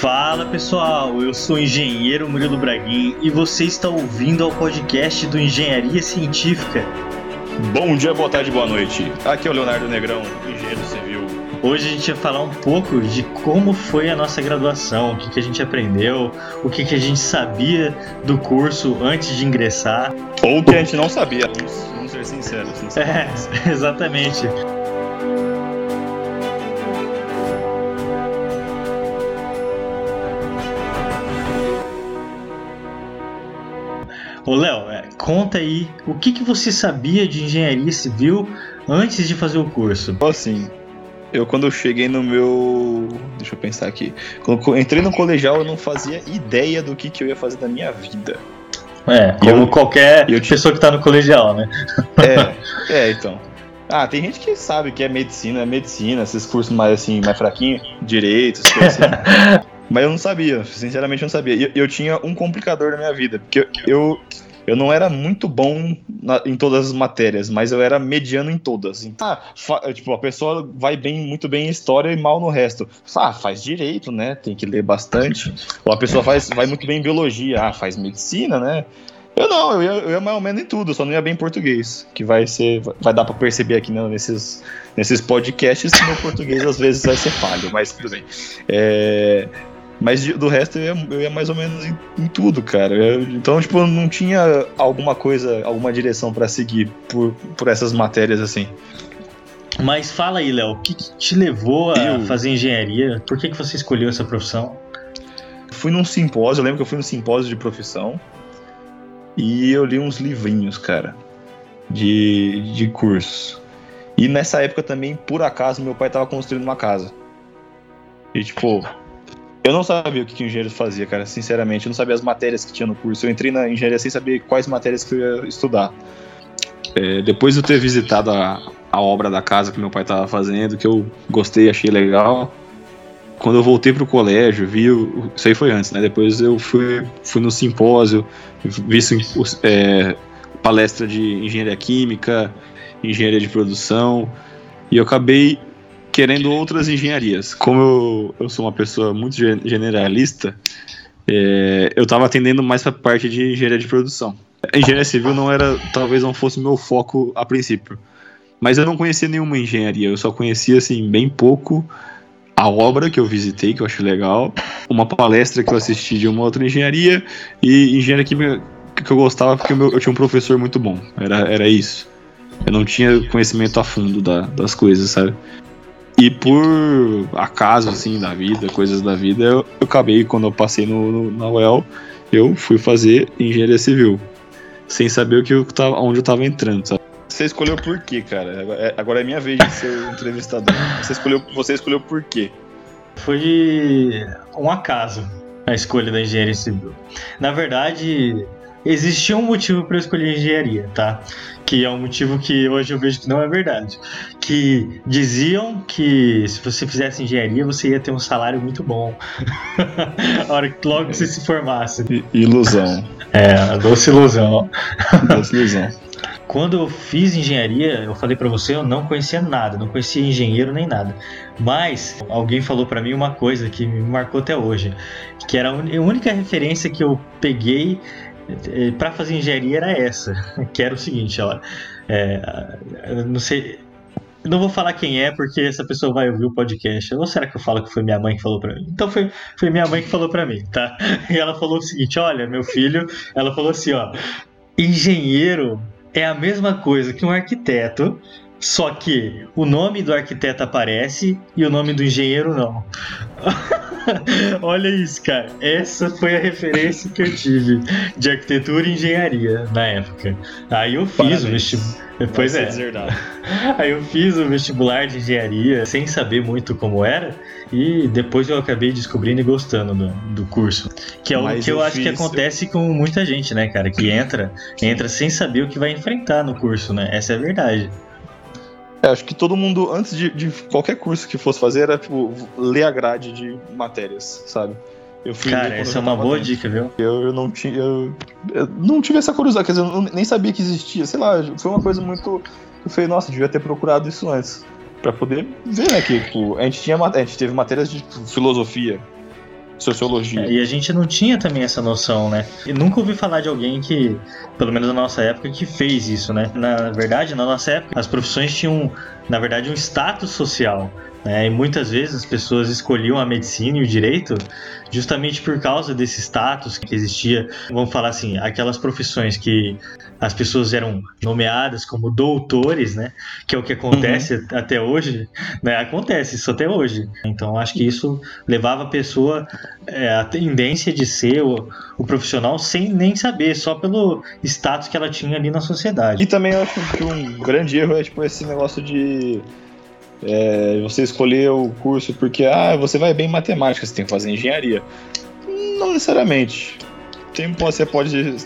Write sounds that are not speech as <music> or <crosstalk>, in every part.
Fala pessoal, eu sou o engenheiro Murilo Braguin e você está ouvindo ao podcast do Engenharia Científica. Bom dia, boa tarde, boa noite. Aqui é o Leonardo Negrão, engenheiro civil. Hoje a gente vai falar um pouco de como foi a nossa graduação, o que, que a gente aprendeu, o que, que a gente sabia do curso antes de ingressar. Ou que a gente não sabia, vamos, vamos ser sinceros. <laughs> É, exatamente. Ô Léo, é, conta aí o que, que você sabia de engenharia civil antes de fazer o curso? Assim, eu quando eu cheguei no meu. Deixa eu pensar aqui. Quando eu entrei no colegial, eu não fazia ideia do que, que eu ia fazer da minha vida. É, como eu, qualquer eu, pessoa que tá no colegial, né? É, <laughs> é, então. Ah, tem gente que sabe que é medicina, é medicina, esses cursos mais assim, mais fraquinhos, direito, essas coisas assim. <laughs> Mas eu não sabia, sinceramente eu não sabia. Eu, eu tinha um complicador na minha vida, porque eu, eu não era muito bom na, em todas as matérias, mas eu era mediano em todas. Então, ah, fa, tipo, a pessoa vai bem, muito bem em história e mal no resto. Ah, faz direito, né? Tem que ler bastante. Ou a pessoa faz, vai muito bem em biologia, ah, faz medicina, né? Eu não, eu ia, eu ia mais ou menos em tudo, só não ia bem em português. Que vai ser. Vai dar pra perceber aqui né, nesses, nesses podcasts que meu português às vezes vai ser falho, mas tudo bem. É, mas do resto eu ia, eu ia mais ou menos em, em tudo, cara. Eu, então, tipo, não tinha alguma coisa, alguma direção para seguir por, por essas matérias assim. Mas fala aí, Léo, o que, que, te levou a eu... fazer engenharia? Por que, que você escolheu essa profissão? Fui num simpósio, eu lembro que eu fui num simpósio de profissão e eu li uns livrinhos, cara, de, de curso. E nessa época também, por acaso, meu pai tava construindo uma casa. E tipo, eu não sabia o que, que engenheiro fazia, cara, sinceramente. Eu não sabia as matérias que tinha no curso. Eu entrei na engenharia sem saber quais matérias que eu ia estudar. É, depois de eu ter visitado a, a obra da casa que meu pai estava fazendo, que eu gostei, achei legal. Quando eu voltei pro colégio, vi. Isso aí foi antes, né? Depois eu fui, fui no simpósio, vi é, palestra de engenharia química, engenharia de produção, e eu acabei querendo outras engenharias. Como eu, eu sou uma pessoa muito generalista, é, eu estava atendendo mais para a parte de engenharia de produção. Engenharia civil não era, talvez não fosse meu foco a princípio. Mas eu não conhecia nenhuma engenharia, eu só conhecia assim bem pouco a obra que eu visitei, que eu acho legal, uma palestra que eu assisti de uma outra engenharia e engenharia química que eu gostava porque eu, eu tinha um professor muito bom. Era, era isso. Eu não tinha conhecimento a fundo da, das coisas, sabe? E por acaso, assim, da vida, coisas da vida, eu, eu acabei, quando eu passei no, no, na UEL, eu fui fazer engenharia civil. Sem saber o que eu tava, onde eu tava entrando, sabe? Você escolheu por quê, cara? Agora é, é minha vez de ser entrevistador. Você escolheu, você escolheu por quê? Foi um acaso a escolha da engenharia civil. Na verdade, existia um motivo para eu escolher engenharia, tá? Que é um motivo que hoje eu vejo que não é verdade. Que diziam que se você fizesse engenharia você ia ter um salário muito bom. <laughs> a hora que logo você se formasse. Ilusão. É, a doce ilusão. Doce ilusão. <laughs> Quando eu fiz engenharia, eu falei para você, eu não conhecia nada, não conhecia engenheiro nem nada. Mas alguém falou para mim uma coisa que me marcou até hoje, que era a única referência que eu peguei para fazer engenharia era essa, <laughs> que era o seguinte, ó, é, não sei, não vou falar quem é porque essa pessoa vai ouvir o podcast. Ou será que eu falo que foi minha mãe que falou para mim? Então foi, foi minha mãe que falou para mim, tá? <laughs> E ela falou o seguinte: olha, meu filho, ela falou assim, ó, engenheiro é a mesma coisa que um arquiteto, só que o nome do arquiteto aparece e o nome do engenheiro não. <laughs> Olha isso, cara. Essa foi a referência que eu tive de arquitetura e engenharia na época. Aí eu fiz Parabéns. o vestibular. Pois é. <laughs> Aí eu fiz o vestibular de engenharia sem saber muito como era e depois eu acabei descobrindo e gostando do, do curso. Que é o que eu, eu acho fiz... que acontece com muita gente, né, cara? Que entra, entra sem saber o que vai enfrentar no curso, né? Essa é a verdade. É, acho que todo mundo, antes de, de, qualquer curso que fosse fazer, era, tipo, ler a grade de matérias, sabe? Eu fui Cara, essa é uma boa dentro. dica, viu? Eu, eu não tinha. Eu, eu, não tive essa curiosidade, quer dizer, eu nem sabia que existia. Sei lá, foi uma coisa muito. Eu falei, nossa, devia ter procurado isso antes. Pra poder ver, né? Que tipo, a gente tinha a gente teve matérias de filosofia. Sociologia. É, e a gente não tinha também essa noção, né? E nunca ouvi falar de alguém que, pelo menos na nossa época, que fez isso, né? Na verdade, na nossa época, as profissões tinham, na verdade, um status social. Né? E muitas vezes as pessoas escolhiam a medicina e o direito justamente por causa desse status que existia. Vamos falar assim, aquelas profissões que as pessoas eram nomeadas como doutores, né? Que é o que acontece uhum. até hoje, né? Acontece isso até hoje. Então acho que isso levava a pessoa é, a tendência de ser o, o, profissional sem nem saber, só pelo status que ela tinha ali na sociedade. E também eu acho que um grande erro é tipo esse negócio de é, você escolher o curso porque ah, você vai bem em matemática, você tem que fazer engenharia. Não necessariamente. Tem, você pode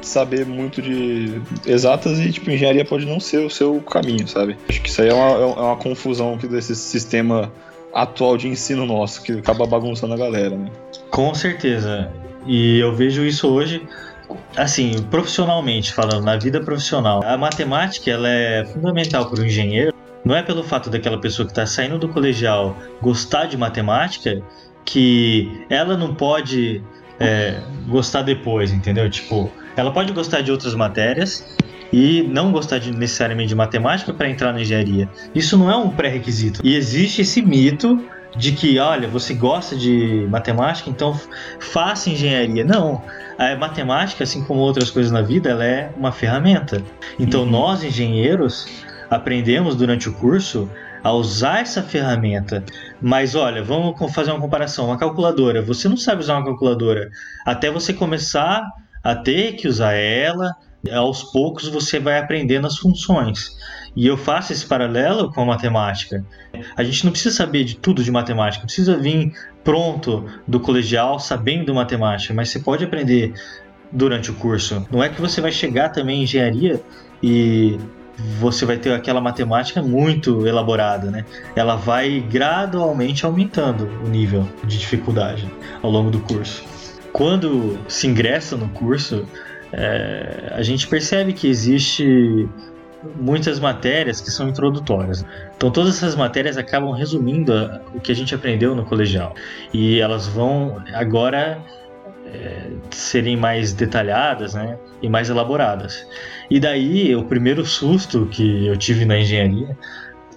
saber muito de exatas e tipo, engenharia pode não ser o seu caminho, sabe? Acho que isso aí é uma, é uma confusão desse sistema atual de ensino nosso, que acaba bagunçando a galera, né? Com certeza. E eu vejo isso hoje assim, profissionalmente falando, na vida profissional, a matemática ela é fundamental para o engenheiro, não é pelo fato daquela pessoa que está saindo do colegial gostar de matemática que ela não pode é, gostar depois, entendeu? Tipo, ela pode gostar de outras matérias e não gostar de, necessariamente de matemática para entrar na engenharia. Isso não é um pré-requisito. E existe esse mito de que, olha, você gosta de matemática, então faça engenharia. Não, a matemática, assim como outras coisas na vida, ela é uma ferramenta. Então uhum. nós engenheiros aprendemos durante o curso a usar essa ferramenta. Mas olha, vamos fazer uma comparação. Uma calculadora, você não sabe usar uma calculadora até você começar a ter que usar ela. Aos poucos você vai aprendendo as funções. E eu faço esse paralelo com a matemática. A gente não precisa saber de tudo de matemática, precisa vir pronto do colegial sabendo matemática, mas você pode aprender durante o curso. Não é que você vai chegar também em engenharia e você vai ter aquela matemática muito elaborada, né? Ela vai gradualmente aumentando o nível de dificuldade ao longo do curso. Quando se ingressa no curso, é, a gente percebe que existe muitas matérias que são introdutórias. Então todas essas matérias acabam resumindo o que a gente aprendeu no colegial e elas vão agora é, serem mais detalhadas, né, e mais elaboradas. E daí, o primeiro susto que eu tive na engenharia,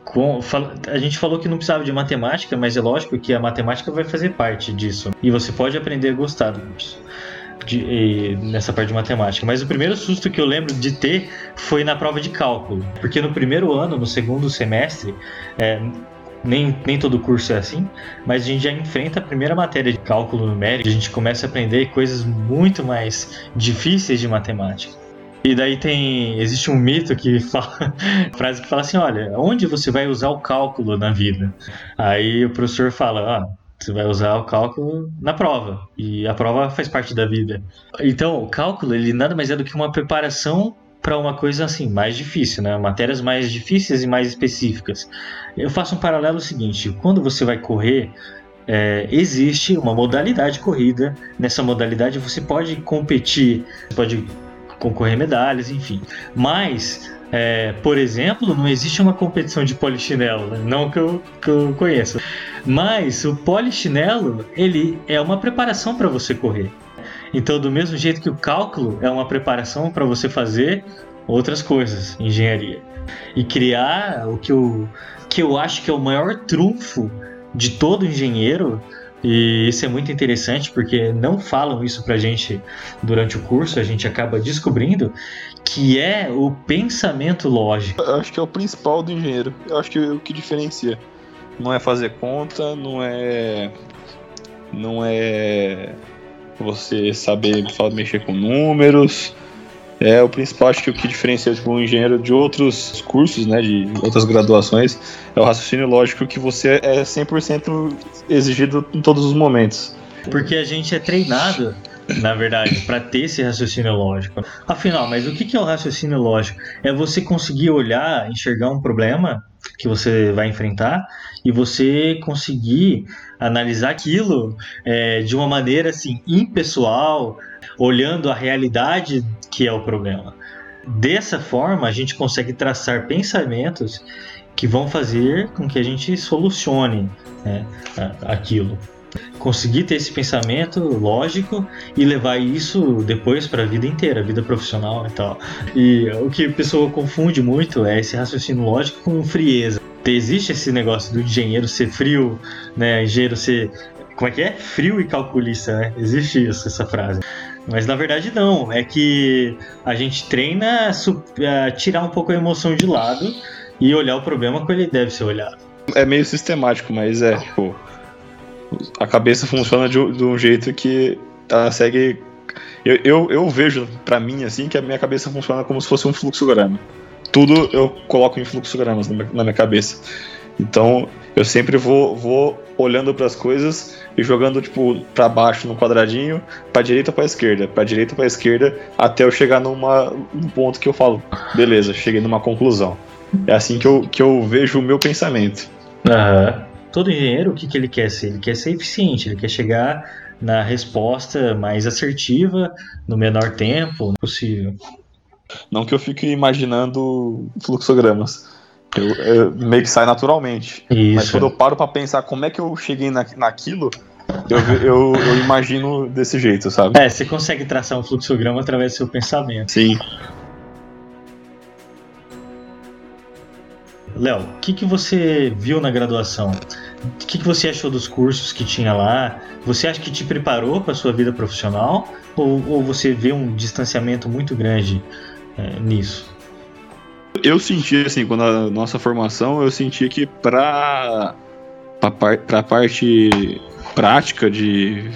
com, a gente falou que não precisava de matemática, mas é lógico que a matemática vai fazer parte disso. E você pode aprender a gostar. De, nessa parte de matemática. Mas o primeiro susto que eu lembro de ter foi na prova de cálculo. Porque no primeiro ano, no segundo semestre, é, nem, nem todo curso é assim, mas a gente já enfrenta a primeira matéria de cálculo numérico, a gente começa a aprender coisas muito mais difíceis de matemática. E daí tem. Existe um mito que <laughs> fala. frase que fala assim: olha, onde você vai usar o cálculo na vida? Aí o professor fala: ah, você vai usar o cálculo na prova. E a prova faz parte da vida. Então, o cálculo, ele nada mais é do que uma preparação para uma coisa assim, mais difícil, né? Matérias mais difíceis e mais específicas. Eu faço um paralelo seguinte: quando você vai correr, é, existe uma modalidade de corrida. Nessa modalidade você pode competir, pode concorrer medalhas, enfim. Mas, é, por exemplo, não existe uma competição de polichinelo, né? não que eu, que eu conheça. Mas o polichinelo, ele é uma preparação para você correr. Então, do mesmo jeito que o cálculo é uma preparação para você fazer outras coisas, engenharia. E criar o que eu, que eu acho que é o maior trunfo de todo engenheiro e isso é muito interessante porque não falam isso pra gente durante o curso, a gente acaba descobrindo que é o pensamento lógico. Eu acho que é o principal do engenheiro. Eu acho que é o que diferencia. Não é fazer conta, não é. Não é você saber mexer com números, é o principal, acho que o que diferencia tipo, um engenheiro de outros cursos, né, de outras graduações, é o raciocínio lógico que você é 100% exigido em todos os momentos. Porque a gente é treinado, na verdade, para ter esse raciocínio lógico. Afinal, mas o que é o raciocínio lógico? É você conseguir olhar, enxergar um problema que você vai enfrentar e você conseguir analisar aquilo é, de uma maneira assim impessoal, olhando a realidade que é o problema. Dessa forma, a gente consegue traçar pensamentos que vão fazer com que a gente solucione né, aquilo. Conseguir ter esse pensamento lógico e levar isso depois para a vida inteira, a vida profissional e tal. E o que a pessoa confunde muito é esse raciocínio lógico com frieza. Existe esse negócio do engenheiro ser frio, né? Engenheiro ser como é que é? Frio e calculista, né? Existe isso, essa frase. Mas na verdade não, é que a gente treina a tirar um pouco a emoção de lado e olhar o problema como ele deve ser olhado. É meio sistemático, mas é, tipo, a cabeça funciona de, de um jeito que ela segue. Eu, eu, eu vejo para mim assim que a minha cabeça funciona como se fosse um fluxograma. Tudo eu coloco em fluxogramas na minha, na minha cabeça. Então eu sempre vou, vou olhando para as coisas e jogando tipo para baixo no quadradinho, para direita para esquerda, para direita para esquerda, até eu chegar numa num ponto que eu falo, beleza, cheguei numa conclusão. É assim que eu, que eu vejo o meu pensamento. Uhum. Todo engenheiro, o que, que ele quer ser? Ele quer ser eficiente, ele quer chegar na resposta mais assertiva, no menor tempo possível. Não que eu fique imaginando fluxogramas. Eu, eu, meio que sai naturalmente. Isso. Mas quando eu paro para pensar como é que eu cheguei na, naquilo, eu, eu, eu, imagino desse jeito, sabe? É, você consegue traçar um fluxograma através do seu pensamento. Sim. Léo, o que, que você viu na graduação? O que, que você achou dos cursos que tinha lá? Você acha que te preparou para sua vida profissional? Ou, ou, você vê um distanciamento muito grande é, nisso? Eu senti, assim, quando a nossa formação, eu senti que para a parte prática de.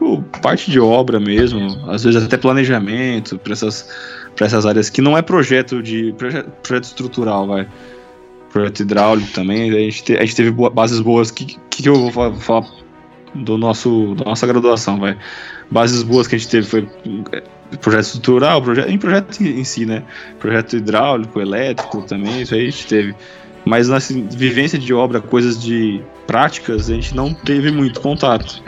Uh, parte de obra mesmo, às vezes até planejamento, para essas, essas áreas que não é projeto de. projeto, projeto estrutural, vai projeto hidráulico também. A gente, te, a gente teve bases boas. O que, que, que, eu vou falar do nosso, da nossa graduação, vai? Bases boas que a gente teve foi é, projeto estrutural, projeto, em projeto em si, né? Projeto hidráulico, elétrico também, isso aí a gente teve. Mas na vivência de obra, coisas de práticas, a gente não teve muito contato.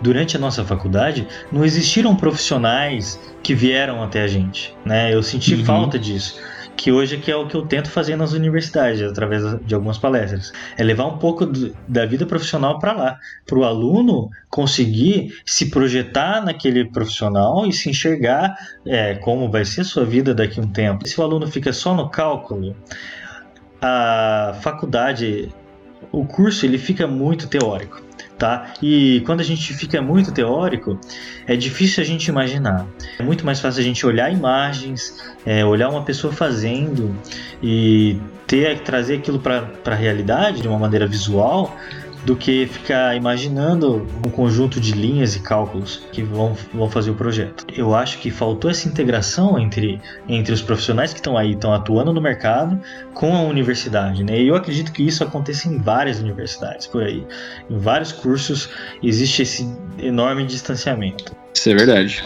Durante a nossa faculdade, não existiram profissionais que vieram até a gente, né? Eu senti uhum. falta disso que hoje que é o que eu tento fazer nas universidades, através de algumas palestras. É levar um pouco do, da vida profissional para lá, para o aluno conseguir se projetar naquele profissional e se enxergar é, como vai ser a sua vida daqui a um tempo. Se o aluno fica só no cálculo, a faculdade, o curso ele fica muito teórico tá? E quando a gente fica muito teórico, é difícil a gente imaginar. É muito mais fácil a gente olhar imagens, é, olhar uma pessoa fazendo e ter trazer aquilo para a realidade de uma maneira visual do que ficar imaginando um conjunto de linhas e cálculos que vão, vão fazer o projeto. Eu acho que faltou essa integração entre, entre os profissionais que estão aí, estão atuando no mercado, com a universidade. Né? E eu acredito que isso aconteça em várias universidades por aí. Em vários cursos existe esse enorme distanciamento. Isso é verdade.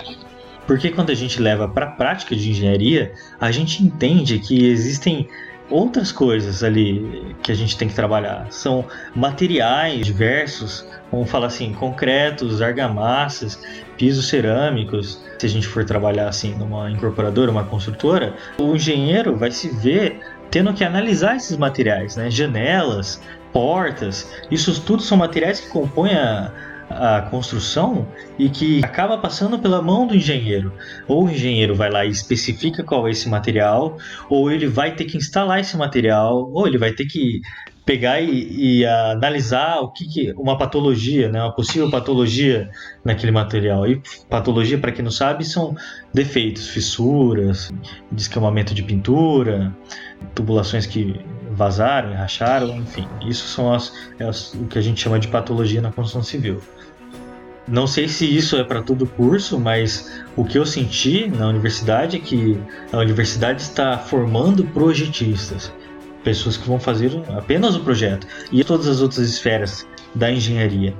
Porque quando a gente leva para a prática de engenharia, a gente entende que existem outras coisas ali que a gente tem que trabalhar. São materiais diversos, vamos falar assim, concretos, argamassas, pisos cerâmicos. Se a gente for trabalhar assim numa incorporadora, uma construtora, o engenheiro vai se ver tendo que analisar esses materiais, né? Janelas, portas, isso tudo são materiais que compõem a, a construção e que acaba passando pela mão do engenheiro. Ou o engenheiro vai lá e especifica qual é esse material, ou ele vai ter que instalar esse material, ou ele vai ter que pegar e, e analisar o que, que, uma patologia, né, uma possível patologia naquele material. E patologia, para quem não sabe, são defeitos, fissuras, descamamento de pintura, tubulações que vazaram, racharam, enfim. Isso são as, é o que a gente chama de patologia na construção civil. Não sei se isso é para todo curso, mas o que eu senti na universidade é que a universidade está formando projetistas, pessoas que vão fazer apenas o projeto e todas as outras esferas da engenharia.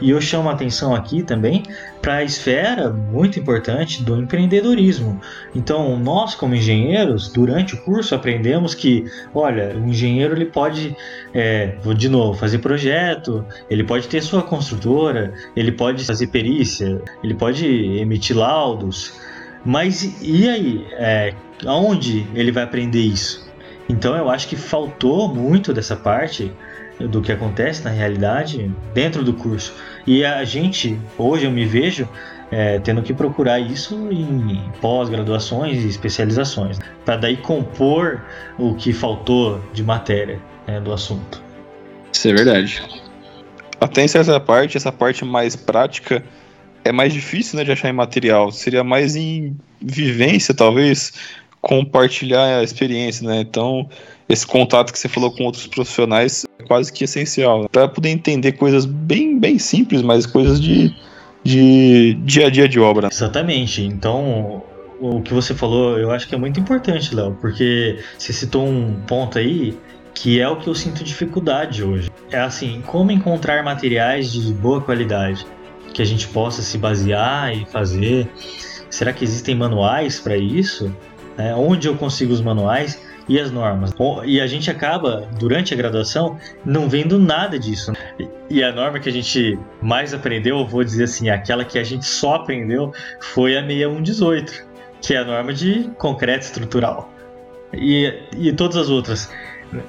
E eu chamo a atenção aqui também para a esfera muito importante do empreendedorismo. Então, nós como engenheiros, durante o curso aprendemos que, olha, o engenheiro ele pode, é, de novo, fazer projeto, ele pode ter sua construtora, ele pode fazer perícia, ele pode emitir laudos. Mas e aí, é, aonde ele vai aprender isso? Então, eu acho que faltou muito dessa parte do que acontece na realidade dentro do curso. E a gente, hoje eu me vejo é, tendo que procurar isso em pós-graduações e especializações, para daí compor o que faltou de matéria né, do assunto. Isso é verdade. Até em certa parte, essa parte mais prática é mais difícil né, de achar em material. Seria mais em vivência, talvez, compartilhar a experiência, né? Então, esse contato que você falou com outros profissionais é quase que essencial. Né? Para poder entender coisas bem, bem simples, mas coisas de, de dia a dia de obra. Exatamente. Então, o que você falou, eu acho que é muito importante, Léo, porque você citou um ponto aí que é o que eu sinto dificuldade hoje. É assim, como encontrar materiais de boa qualidade que a gente possa se basear e fazer. Será que existem manuais para isso? É, onde eu consigo os manuais? e as normas. E a gente acaba, durante a graduação, não vendo nada disso. E a norma que a gente mais aprendeu, eu vou dizer assim, aquela que a gente só aprendeu, foi a 6118, que é a norma de concreto estrutural. E, e todas as outras.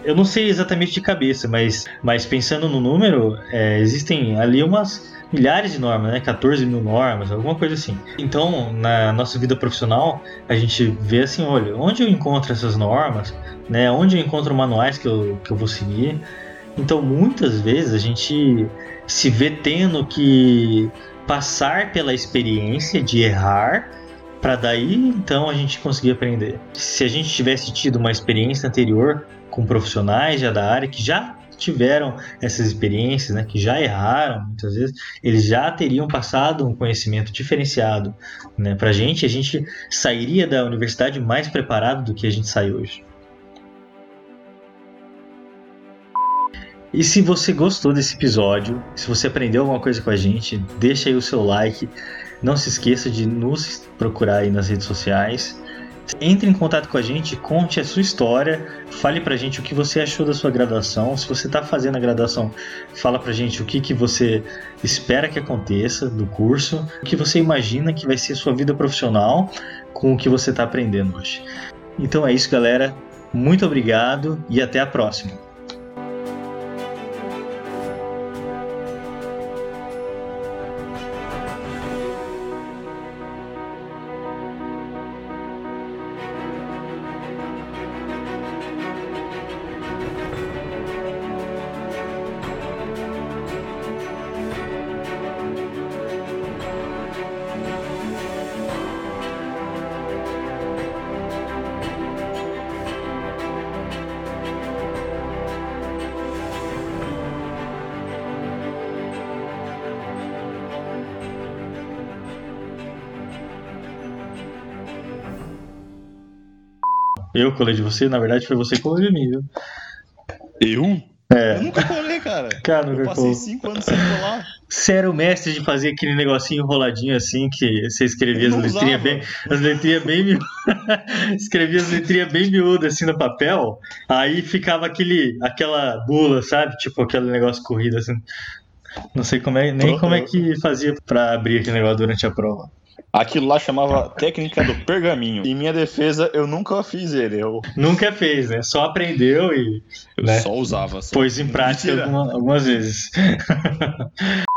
Eu não sei exatamente de cabeça, mas, mas pensando no número, é, existem ali umas milhares de normas, né? 14 mil normas, alguma coisa assim. Então, na nossa vida profissional, a gente vê assim, olha, onde eu encontro essas normas, né? Onde eu encontro manuais que eu, que eu vou seguir. Então, muitas vezes a gente se vê tendo que passar pela experiência de errar para daí então a gente conseguir aprender. Se a gente tivesse tido uma experiência anterior com profissionais já da área que já tiveram essas experiências, né, que já erraram muitas vezes, eles já teriam passado um conhecimento diferenciado né, para a gente, a gente sairia da universidade mais preparado do que a gente sai hoje. E se você gostou desse episódio, se você aprendeu alguma coisa com a gente, deixa aí o seu like. Não se esqueça de nos procurar aí nas redes sociais. Entre em contato com a gente, conte a sua história, fale pra gente o que você achou da sua graduação. Se você está fazendo a graduação, fala pra gente o que, que você espera que aconteça do curso, o que você imagina que vai ser a sua vida profissional com o que você está aprendendo hoje. Então é isso, galera. Muito obrigado e até a próxima. Eu colei de você, na verdade foi você que colou de mim, viu? Eu? É. Eu nunca colei, cara. Cara, eu passei colou. cinco anos sem colar. Você era o mestre de fazer aquele negocinho enroladinho assim, que você escrevia as letrinhas bem. As letrinhas bem miúdas. <laughs> escrevia as letrinhas bem miúdas assim no papel. Aí ficava aquele, aquela bula, sabe? Tipo aquele negócio corrido assim. Não sei como é, nem como é que fazia para abrir aquele negócio durante a prova. Aquilo lá chamava técnica do pergaminho. Em minha defesa, eu nunca fiz ele. Eu... Nunca fez, né? Só aprendeu e. Né? só usava. Só. Pôs em prática alguma, algumas vezes. <laughs>